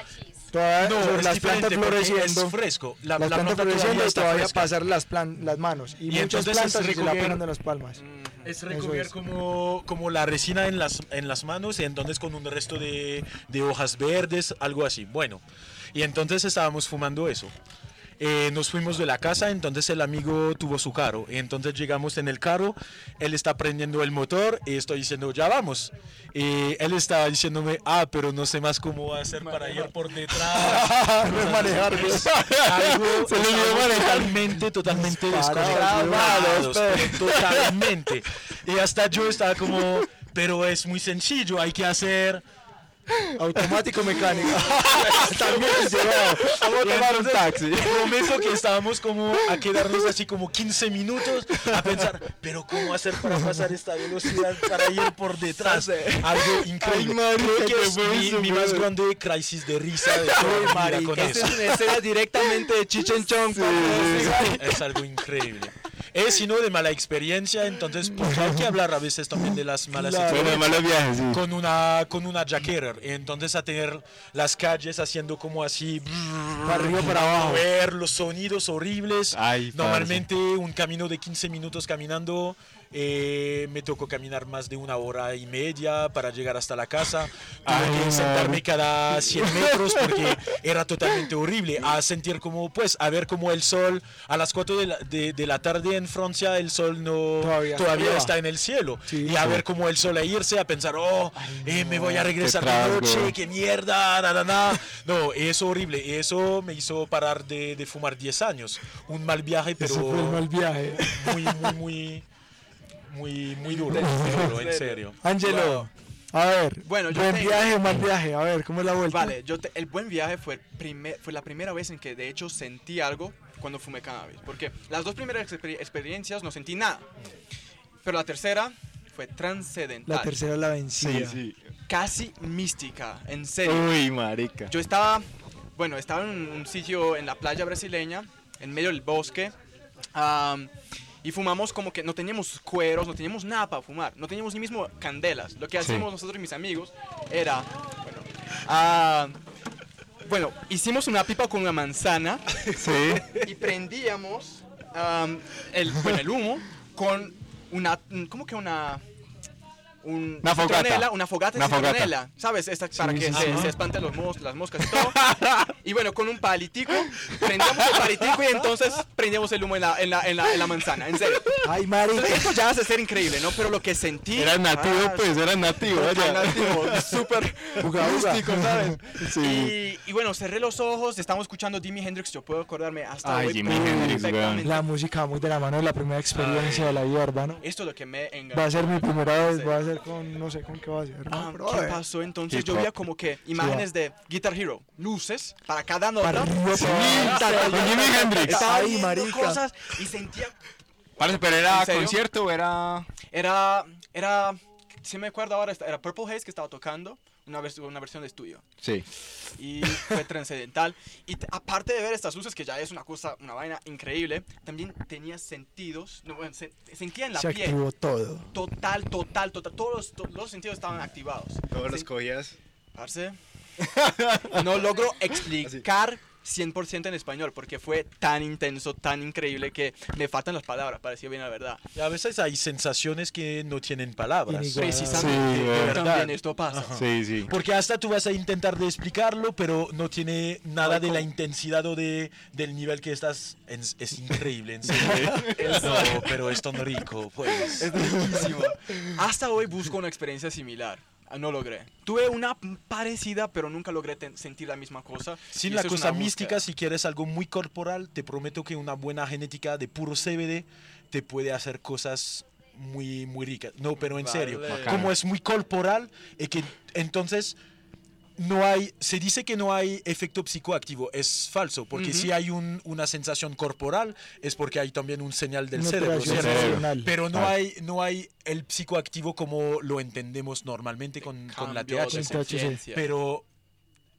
Todavía No, sobre es las plantas floreciendo. es fresco. La, las la plantas planta floreciendo todavía todavía fresca. pasar las, plan- las manos. Y, Y muchas entonces es plantas se la pegan de las palmas. Es Eso recoger es. como, como la resina en las, en las manos y entonces con un resto de, de hojas verdes, algo así. Bueno, y entonces estábamos fumando eso. Eh, nos fuimos de la casa, entonces el amigo tuvo su carro. Entonces llegamos en el carro, él está prendiendo el motor y estoy diciendo, ya vamos. Y él estaba diciéndome, ah, pero no sé más cómo hacer para ir por detrás. [LAUGHS] No es manejar, algo Se le estábamos manejar. totalmente, totalmente desconectados, totalmente. Y hasta yo estaba como, pero es muy sencillo, hay que hacer... Automático mecánico. [LAUGHS] También llevado. Vamos a tomar un taxi. Prometo que estábamos como a quedarnos así como 15 minutos a pensar, pero ¿cómo hacer para pasar esta velocidad para ir por detrás? Algo increíble. Creo que es mi, mi más grande crisis de risa de toda mi vida con eso. es una escena directamente de Chichen Chong. Es algo increíble. Es sino de mala experiencia, entonces pues, hay que hablar a veces también de las malas Claro. Experiencias. viajes, sí. Con una, con una jaquerer, entonces a tener las calles haciendo como así, Para arriba, para abajo. ver los sonidos horribles. Ay, Normalmente un camino de 15 minutos caminando, eh, me tocó caminar más de una hora y media para llegar hasta la casa. Tuve Ay, que sentarme cada 100 metros porque era totalmente horrible. A sentir como, pues, a ver como el sol, a las 4 de la, de, de la tarde en Francia el sol no Todavía todavía, está en el cielo. Sí, y a sí. ver como el sol a irse, a pensar, oh, eh, me voy a regresar de noche, qué mierda, na, na, na. No, es horrible. Eso me hizo parar de, de fumar 10 años. Un mal viaje, pero Ese fue el mal viaje. muy, muy, muy, muy, muy duro, en serio. Angelo, a ver, Bueno, yo buen tengo- viaje mal viaje, a ver, ¿cómo es la vuelta? Vale, yo te- el buen viaje fue, primer, fue la primera vez en que de hecho sentí algo cuando fumé cannabis. Porque las dos primeras exper- experiencias no sentí nada. Pero la tercera fue trascendental. La tercera la vencida. Sí, sí. Casi mística, en serio. Uy, marica. Yo estaba, bueno, estaba en un, sitio en la playa brasileña, en medio del bosque, am, y fumamos como que no teníamos cueros, no teníamos nada para fumar, no teníamos ni mismo candelas. Lo que hacíamos nosotros y mis amigos era, bueno, ah, bueno, hicimos una pipa con una manzana [LAUGHS] Sí. y prendíamos am, el, bueno, el humo con una, ¿cómo que una? Un- Una fogata. citronela, una fogata de Una fogata. citronela, ¿sabes? Esta, para Sí, que sí, se, sí. se espanten los mos- las moscas y todo. [LAUGHS] y bueno, con un palitico, prendíamos el palitico y entonces prendíamos el humo en la, en la, en la, en la manzana, en serio. Ay, marica. Esto ya hace ser increíble, ¿no? Pero lo que sentí... Era nativo, ah, pues, era nativo. vaya. nativo, súper [LAUGHS] místico, ¿sabes? Sí. Y, y bueno, cerré los ojos, estamos escuchando Jimi Hendrix, yo puedo acordarme hasta Ay, hoy Jimi Hendrix. La música muy de la mano de la primera experiencia de la hierba, ¿no? Esto es lo que me enganchó. Va a ser mi primera vez, Sí. va a ser con, no sé con qué va a ser. Ah, ¿no? ¿Qué ver. pasó entonces? Hip Yo veía como que imágenes de Guitar Hero, luces para cada nota. Para Sí, Jimi Hendrix. Estaba Ay, marica. cosas y sentía Parce, pero era concierto o era. Era, era, si me acuerdo ahora, era Purple Haze que estaba tocando, una, vers- una versión de estudio. Sí. Y fue trascendental. Y aparte de ver estas luces, que ya es una cosa, una vaina increíble, también tenía sentidos, no, bueno, se- sentía en la Se piel. activó todo. Total, total, total. Todos los, to- los sentidos estaban activados. Todos los cogías. Parce, no logro [LAUGHS] explicar 100% en español porque fue tan intenso, tan increíble que me faltan las palabras, parecía bien la verdad. Y a veces hay sensaciones que no tienen palabras. Precisamente, Sí, de verdad. también esto pasa. Ajá. Sí, sí. Porque hasta tú vas a intentar de explicarlo, pero no tiene nada de la intensidad o de, del nivel que estás. Es, es increíble, en serio. [LAUGHS] no, pero es tan rico, pues. Es riquísimo. Hasta hoy busco una experiencia similar. Ah, No logré. Tuve una parecida, pero nunca logré ten- sentir la misma cosa. Sin la cosa mística, búsqueda. si quieres algo muy corporal, te prometo que una buena genética de puro CBD te puede hacer cosas muy, muy ricas. No, pero en serio, como es muy corporal, y que entonces no hay, se dice que no hay efecto psicoactivo, es falso, porque Ujú. si hay un- una sensación corporal es porque hay también un señal del Una cerebro, cerebral. pero no Ah. hay, no hay el psicoactivo como lo entendemos normalmente con, con la THC. Pero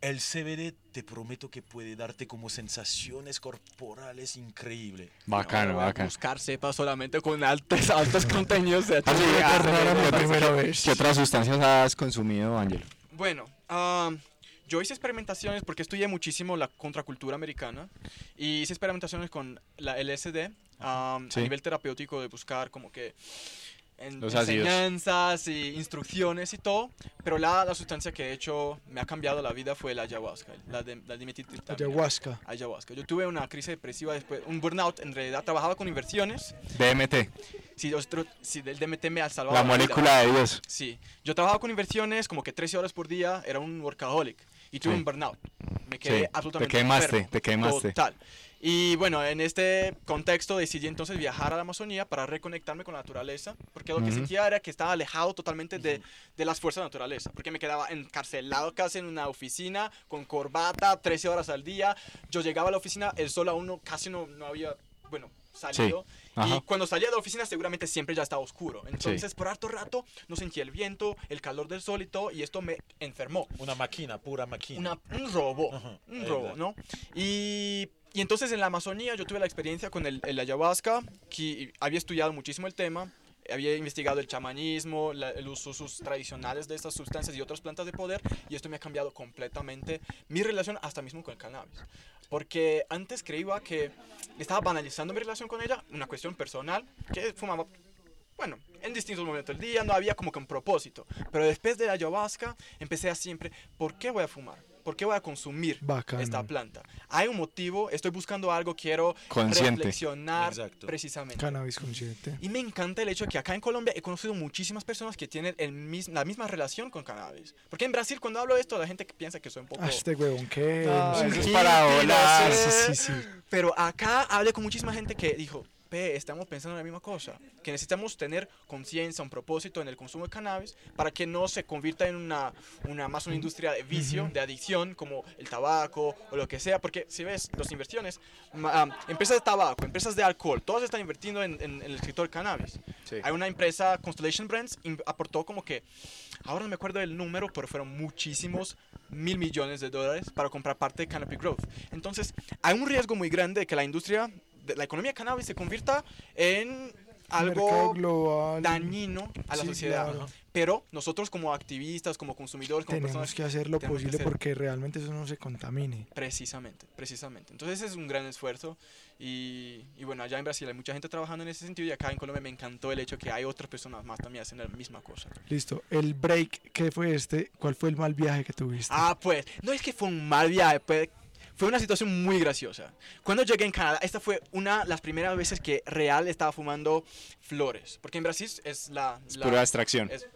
el CBD te prometo que puede darte como sensaciones corporales increíble. Bacano, a bacano. Buscar cepa solamente con altos, [LAUGHS] altos contenidos de THC. ah, primera ¿qué- vez. ¿Qué otras sustancias has consumido, Ángelo? Bueno, ah, yo hice experimentaciones porque estudié muchísimo la contracultura americana y hice experimentaciones con la LSD ah, Sí. a nivel terapéutico de buscar como que en- Los ácidos. enseñanzas y instrucciones y todo, pero la, la sustancia que he hecho me ha cambiado la vida fue la ayahuasca, la, de, la. Ayahuasca. Ayahuasca. Yo tuve una crisis depresiva después, un burnout en realidad, trabajaba con inversiones, DMT, si, ostro- si del DMT me ha salvado la la vida. molécula de Dios. Sí, yo trabajaba con inversiones como que 13 horas por día, era un workaholic y tuve Sí. un burnout. Me quedé Sí, absolutamente te quemaste, enfermo, te quemaste. Total. Y bueno, en este contexto decidí entonces viajar a la Amazonía para reconectarme con la naturaleza, porque lo que sentía era que estaba alejado totalmente de, de las fuerzas de la naturaleza, porque me quedaba encarcelado casi en una oficina con corbata 13 horas al día. Yo llegaba a la oficina, el sol aún no, casi no, no había, bueno, salido. Ajá. Y cuando salía de la oficina seguramente siempre ya estaba oscuro. Entonces por harto rato no sentía el viento, el calor del sol y todo, y esto me enfermó. Una máquina, pura máquina. Una- un robo, Ajá, un robo. ¿no? Y, y entonces en la Amazonía yo tuve la experiencia con el, el ayahuasca, que había estudiado muchísimo el tema, había investigado el chamanismo, la- los usos tradicionales de estas sustancias y otras plantas de poder, y esto me ha cambiado completamente mi relación hasta mismo con el cannabis. Porque antes creía que estaba banalizando mi relación con ella, una cuestión personal, que fumaba bueno, en distintos momentos del día, no había como que un propósito. Pero después de la ayahuasca, empecé a siempre, ¿por qué voy a fumar? ¿Por qué voy a consumir Bacano. esta planta? Hay un motivo, estoy buscando algo, quiero Consciente. reflexionar Exacto. precisamente. Cannabis consciente. Y me encanta el hecho de que acá en Colombia he conocido muchísimas personas que tienen el mis- la misma relación con cannabis. Porque en Brasil cuando hablo de esto la gente piensa que soy un poco... Ah, este huevón, ¿qué? Ah, No sé eso qué. es para sé. Sí, sí, sí. Pero acá hablé con muchísima gente que dijo, estamos pensando en la misma cosa, que necesitamos tener conciencia, un propósito en el consumo de cannabis para que no se convierta en una, una más una industria de vicio, de adicción, como el tabaco o lo que sea, porque si ves las inversiones, ah, empresas de tabaco, empresas de alcohol, todas están invirtiendo en, en- en el sector cannabis. Hay una empresa, Constellation Brands, aportó como que, ahora no me acuerdo del número, pero fueron muchísimos mil millones de dólares para comprar parte de Canopy Growth. Entonces, hay un riesgo muy grande de que la industria, la economía cannabis se convierta en algo global. dañino a la Sí, sociedad. claro. Pero nosotros como activistas, como consumidores, como Tenemos personas que hacer lo posible hacer- porque realmente eso no se contamine. Precisamente, precisamente. Entonces es un gran esfuerzo y, y bueno, allá en Brasil hay mucha gente trabajando en ese sentido y acá en Colombia me encantó el hecho que hay otras personas más también haciendo la misma cosa. Listo. El break, ¿qué fue este? ¿Cuál fue el mal viaje que tuviste? Ah, pues, no es que fue un mal viaje, pues, fue una situación muy graciosa. Cuando llegué en Canadá, esta fue una de las primeras veces que real estaba fumando flores, porque en Brasil es la... Es la- pura extracción. es-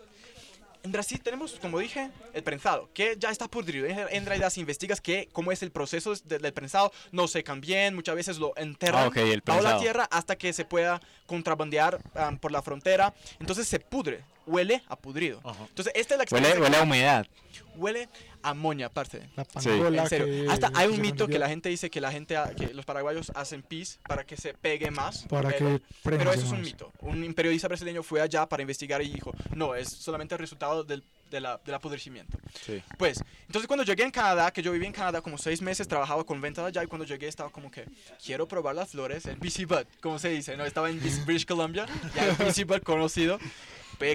en Brasil tenemos, como dije, el prensado, que ya está podrido. En, realidad, si investigas que, cómo es el proceso de- del prensado, no secan bien, muchas veces lo enterran Ah, ok, el bajo la tierra hasta que se pueda contrabandear am, por la frontera. Entonces se pudre, huele a pudrido. Entonces, esta es la Huele, experiencia huele a que- humedad. huele a amonia, aparte. La pangola En serio. que- Hasta hay un mito que la gente dice que la gente, ha- que los paraguayos hacen pis para que se pegue más. Para que Pero prense eso es un más. mito. Un periodista brasileño fue allá para investigar y dijo, no, es solamente el resultado del, de la, del apodrecimiento. Sí. Pues, entonces cuando llegué en Canadá, que yo viví en Canadá como seis meses, trabajaba con ventas allá y cuando llegué estaba como que, quiero probar las flores, el BC Bud, como se dice, ¿no? Estaba en British Columbia, ya el BC Bud conocido,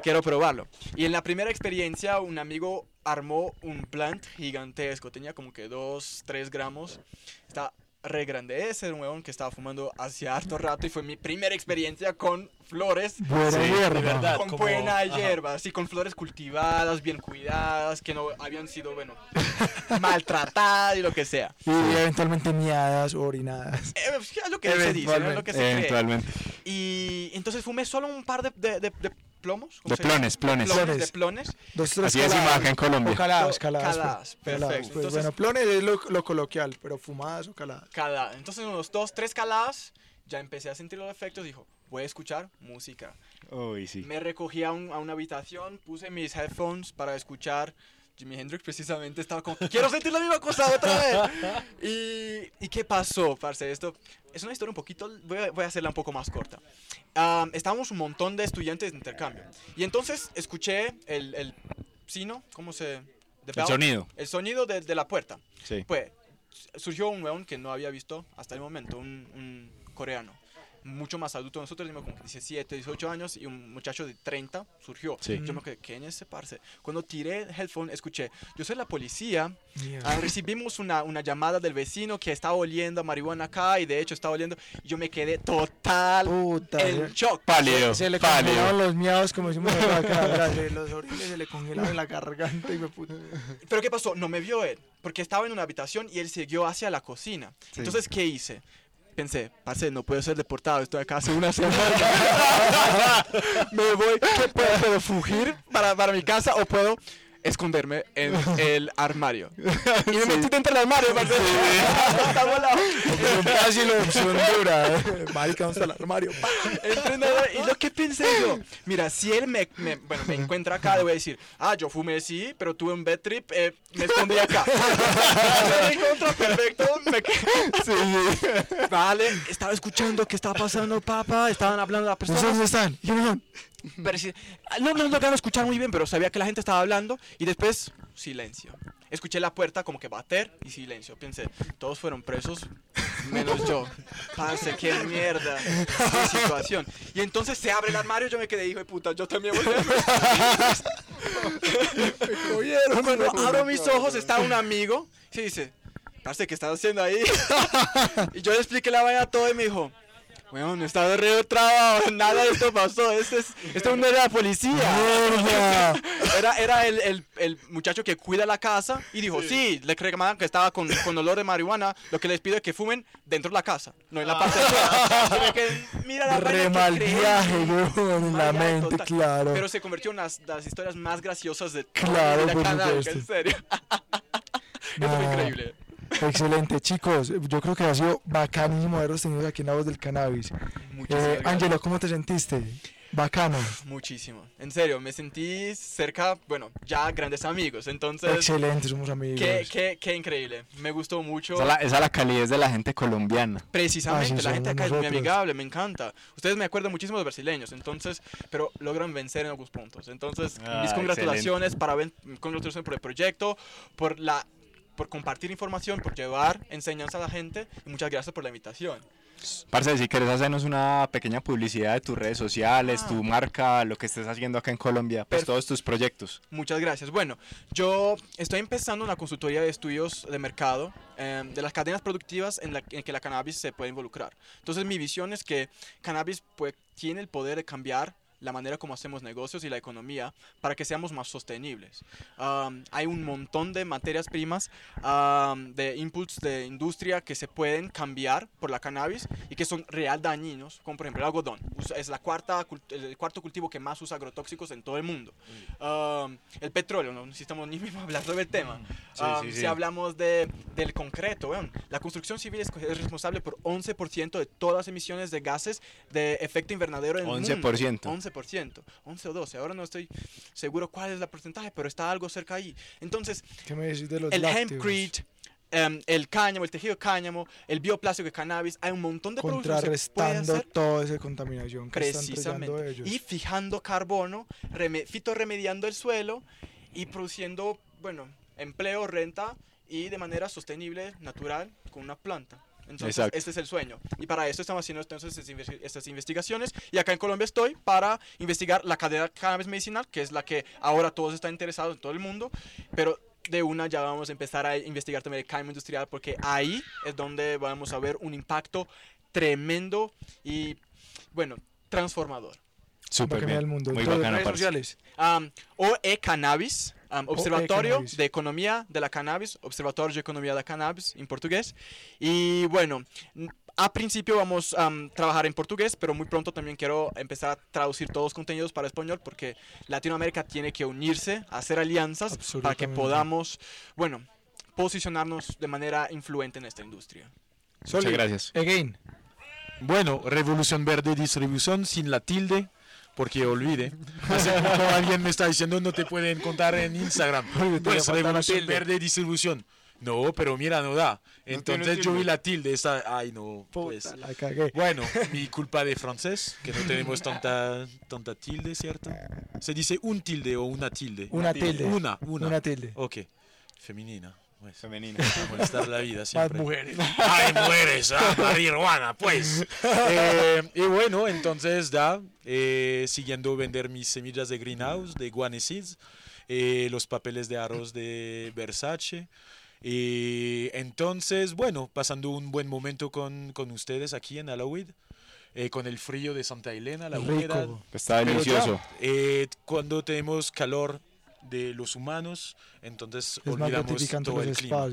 quiero probarlo. Y en la primera experiencia, un amigo armó un plant gigantesco, tenía como que 2, 3 gramos, está re grande. Ese huevón que estaba fumando hace harto rato y fue mi primera experiencia con flores. Buena Sí, de hierba. verdad. Con como- buena ajá. hierba, así con flores cultivadas, bien cuidadas, que no habían sido, bueno, [LAUGHS] maltratadas y lo que sea. Y eventualmente miadas o orinadas. Eh, es lo que se dice, ¿no? Es lo que se cree. Eventualmente. Y entonces fumé solo un par de, de, de- de plomos. ¿cómo De plones, plones. Plones, De plones. Dos, tres Así caladas. acá en Colombia. O caladas, Do- caladas. pues, caladas, perfecto. caladas, pues, Entonces- bueno, plones es lo, lo coloquial, pero fumadas o caladas. Cada, entonces unos dos, tres caladas, ya empecé a sentir los efectos, dijo, voy a escuchar música. Uy, sí. Me recogí a, un- a una habitación, puse mis headphones para escuchar Jimi Hendrix precisamente, estaba como, quiero sentir la misma cosa otra vez. Y, ¿y qué pasó, parce? Esto es una historia un poquito, voy a, voy a hacerla un poco más corta. Am, estábamos un montón de estudiantes de intercambio. Y entonces escuché el, el sino, ¿cómo se...? the El sonido. El sonido de, de la puerta. Sí. Pues surgió un weón que no había visto hasta el momento, un, un coreano. Mucho más adulto de nosotros, como 17, 18 años y un muchacho de 30 surgió. Sí. Yo me quedé, ¿quién es ese parce? Cuando tiré el headphone, escuché, yo soy la policía, Mierda. Ah, recibimos una, una llamada del vecino que estaba oliendo a marihuana acá y de hecho estaba oliendo. Y yo me quedé total Puta. en shock. Pálido. Se le pálido. congelaron los miados, como decimos acá, [LAUGHS] los oriles se le congelaron la garganta y me puta. Pero ¿qué pasó? No me vio él, porque estaba en una habitación y él siguió hacia la cocina. Entonces, ¿qué hice? Pensé, parce, no puedo ser deportado, estoy acá hace una semana. [LAUGHS] [LAUGHS] me voy, ¿qué puedo, puedo fugir para, para mi casa o puedo esconderme en [LAUGHS] el armario? [LAUGHS] Y me metí dentro del armario. Está volado. Casi dura. eh. [LAUGHS] Marica, ¿dónde está el armario? Y lo que pensé yo, mira, si él me, me- bueno, me encuentra acá, le voy a decir, ah, yo fumé sí, pero tuve un bad trip, eh, me escondí acá. me encontró perfecto, me quedé- Vale, estaba escuchando qué estaba pasando, papá, estaban hablando las ¿No sabes personas. dónde están? Sí, no, no lograba escuchar muy bien, pero sabía que la gente estaba hablando y después silencio. Escuché la puerta como que bater y silencio. Pensé, todos fueron presos, menos yo. Parce, qué mierda, qué situación. Y entonces se abre el armario, yo me quedé, hijo de puta, yo también voy a... Cuando abro mis ojos está un amigo y dice, parce, ¿qué estás haciendo ahí? [LAUGHS] y yo le expliqué la vaina todo y me dijo, bueno, no estaba re trabajo, [LAUGHS] nada de esto pasó, este es, esto no era la policía. Era, era el, el, el muchacho que cuida la casa y dijo, sí, le reclamaban que estaba con, con olor de marihuana, lo que les pido es que fumen dentro de la casa, no en la parte de afuera. Me quedé, Mira la Re que mal creé". viaje, weón, en la mente, total. claro. Pero se convirtió en las, las historias más graciosas de Claro, de por Canadá, supuesto. en serio. [LAUGHS] Eso fue increíble. Excelente, chicos. Yo creo que ha sido bacanísimo haberlos tenido aquí en La Voz del Cannabis. Eh. Angelo, ¿cómo te sentiste? Bacano. Muchísimo. En serio, me sentí cerca, bueno, ya grandes amigos. Entonces, Excelente, somos amigos. qué, qué, qué increíble. Me gustó mucho. Esa es la, esa la calidez de la gente colombiana. Precisamente, Así la gente acá es muy nosotros. amigable, me encanta. Ustedes me acuerdan muchísimo de brasileños, entonces, pero logran vencer en algunos puntos. Entonces, Ah, mis congratulaciones, para congratulaciones por el proyecto, por la por compartir información, por llevar enseñanza a la gente y muchas gracias por la invitación. Parce, si quieres hacernos una pequeña publicidad de tus redes sociales, Ah. tu marca, lo que estés haciendo acá en Colombia, pues todos tus proyectos. Muchas gracias. Bueno, yo estoy empezando una consultoría de estudios de mercado eh, de las cadenas productivas en, la, en que la cannabis se puede involucrar. Entonces mi visión es que cannabis pues, tiene el poder de cambiar la manera como hacemos negocios y la economía para que seamos más sostenibles. Um, hay un montón de materias primas, um, de inputs de industria que se pueden cambiar por la cannabis y que son real dañinos, como por ejemplo el algodón. Es la cuarta, el cuarto cultivo que más usa agrotóxicos en todo el mundo. Um, el petróleo, no necesitamos ni [LAUGHS] mismo hablar sobre el tema. Sí, Um, sí, Si sí. hablamos de, del concreto, weón, la construcción civil es, es responsable por 11% de todas las emisiones de gases de efecto invernadero en el mundo. 11%. 11%, 11 o 12. Ahora no estoy seguro cuál es la porcentaje, pero está algo cerca ahí. Entonces, ¿Qué me decís de los el hempcrete, em, el cáñamo, el tejido de cáñamo, el bioplástico de cannabis, hay un montón de Contrarrestando toda esa contaminación que están precisamente ellos. y fijando carbono, reme- fitorremediando el suelo y produciendo, bueno, empleo, renta y de manera sostenible, natural, con una planta. Entonces, Exacto. este es el sueño. Y para eso estamos haciendo entonces estas investi- estas investigaciones. Y acá en Colombia estoy para investigar la cadena de cannabis medicinal, que es la que ahora todos están interesados en todo el mundo. Pero de una ya vamos a empezar a investigar también el cáñamo industrial, porque ahí es donde vamos a ver un impacto tremendo y, bueno, transformador. Súper bien. el mundo. Muy bacano, redes sociales. Um, OE Cannabis, um, Observatorio Cannabis. de Economía de la Cannabis, Observatorio de Economía de la Cannabis en portugués. Y bueno, a principio vamos a trabajar en portugués, pero muy pronto también quiero empezar a traducir todos los contenidos para español porque Latinoamérica tiene que unirse, hacer alianzas para que podamos, bueno, posicionarnos de manera influente en esta industria. Muchas gracias. Again. Bueno, Revolución Verde Distribución sin la tilde, porque olvide. Hace poco alguien me está diciendo no te pueden contar en Instagram. [LAUGHS] Pues Revolución. Verde Distribución. No, pero mira, no da. Entonces yo vi la tilde, esta, ay no, pues. Puta, la cagué. Bueno, [LAUGHS] mi culpa de francés, que no tenemos tanta, tanta tilde, ¿cierto? Se dice un tilde o una tilde. Una tilde. Una, una. Una tilde. Ok, femenina. Pues. Femenina. A molestar la vida Más siempre. mujeres. ¡Ay, mujeres! ¡Ah, marihuana, pues! Eh, y bueno, entonces da, eh, siguiendo vender mis semillas de greenhouse, de Guane Seeds, eh, los papeles de arroz de Versace. Y entonces, bueno, pasando un buen momento con, con ustedes aquí en Alawid, eh, con el frío de Santa Elena, la humedad. Está ya, delicioso. eh, cuando tenemos calor de los humanos, entonces Es olvidamos todo los el clima.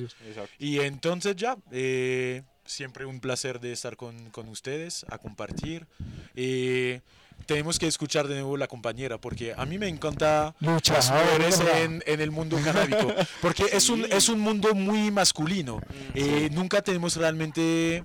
Y entonces ya, eh, siempre un placer de estar con, con ustedes, a compartir. Eh, tenemos que escuchar de nuevo la compañera, porque a mí me encanta Lucha, las mujeres en, en el mundo canábico, porque es, un, es un mundo muy masculino. Eh, Nunca tenemos realmente...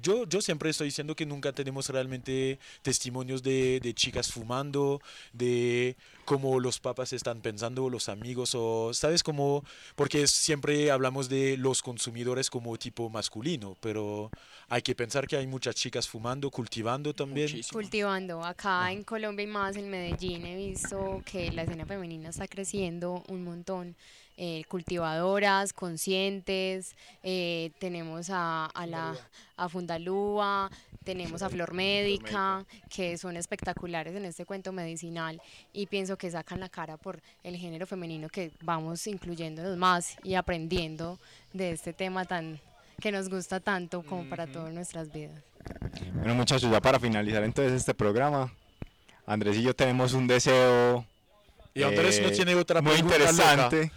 Yo, yo siempre estoy diciendo que nunca tenemos realmente testimonios de, de chicas fumando, de cómo los papas están pensando, los amigos, o sabes cómo, porque siempre hablamos de los consumidores como tipo masculino, pero hay que pensar que hay muchas chicas fumando, cultivando también. Muchísimo. Cultivando. Acá en Colombia y más en Medellín he visto que la escena femenina está creciendo un montón. Eh, cultivadoras, conscientes, eh, tenemos a, a la a Fundalúa, tenemos a Flor Médica, que son espectaculares en este cuento medicinal y pienso que sacan la cara por el género femenino que vamos incluyéndonos más y aprendiendo de este tema tan que nos gusta tanto como para todas nuestras vidas. Bueno, muchachos, ya para finalizar entonces este programa, Andrés y yo tenemos un deseo. Y Andrés no eh, tiene otra muy pregunta interesante.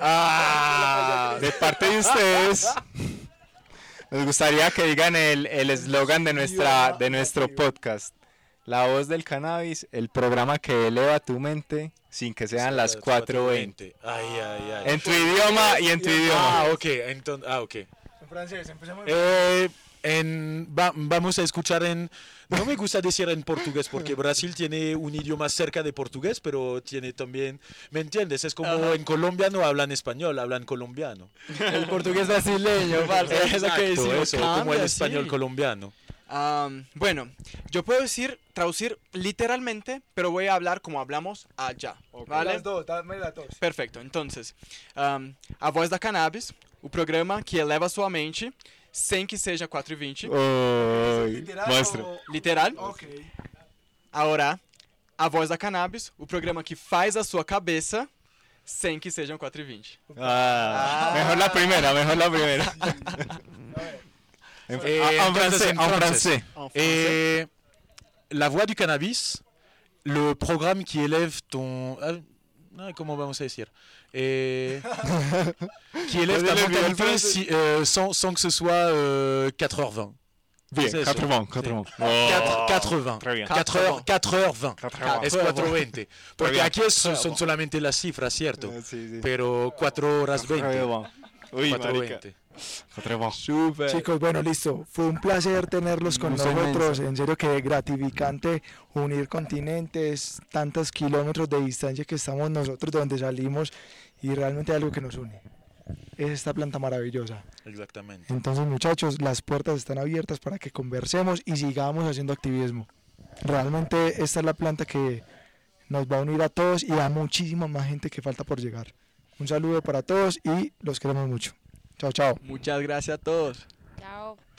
Ah, de parte de ustedes. Nos gustaría que digan el el eslogan de nuestra de nuestro podcast. La voz del cannabis, el programa que eleva tu mente sin que sean las 4.20. Ay, ay, ay. En tu idioma y en tu idioma. Ah, ok, entonces, ah, ok. En francés. Eh, en, va- vamos a escuchar en... No me gusta decir en portugués porque Brasil tiene un idioma cerca de portugués, pero tiene también... ¿Me entiendes? Es como en Colombia no hablan español, hablan colombiano. El portugués brasileño, [LAUGHS] parce, es lo que Exacto, decimos. eso, como el Cambia, español sí. colombiano. Am, bueno, yo puedo decir, traducir literalmente, pero voy a hablar como hablamos allá. ¿Vale? Las dos, dame las dos. Perfeito. Entonces, am, a Voz da Cannabis, o programa que eleva sua mente sem que seja 4 e 20. Oi, ¿Literal mostra. Literal. Ok. Agora, a Voz da Cannabis, o programa que faz a sua cabeça sem que sejam 4 e 20. Ah, mejor la primera, mejor la primera. [LAUGHS] En, Eh, en francés, en francés. En français. Eh, la voix du cannabis le programme qui élève ton... ah, ah, ¿Cómo vamos a decir? Eh, [LAUGHS] qui élève ta mentalité si- euh, sans, sans que ce soit euh, 4h20. Bien, C'est eso. 80, Sí. 80. 4, 80. Très bien. 4h, 4h20. 4h20. Es 4h20. Porque bien. aquí es- son, son solamente las cifras, ¿cierto? Eh, sí, sí. Pero 4 horas 20. 80. Uy, 4 marica. 20. 80. Súper. Chicos, bueno, listo. Fue un placer tenerlos con nosotros. En serio que gratificante unir continentes, tantos kilómetros de distancia que estamos nosotros de donde salimos y realmente algo que nos une. Es esta planta maravillosa. Exactamente. Entonces, muchachos, las puertas están abiertas para que conversemos y sigamos haciendo activismo. Realmente esta es la planta que nos va a unir a todos y a muchísima más gente que falta por llegar. Un saludo para todos y los queremos mucho. Chao, chao. Muchas gracias a todos. Chao.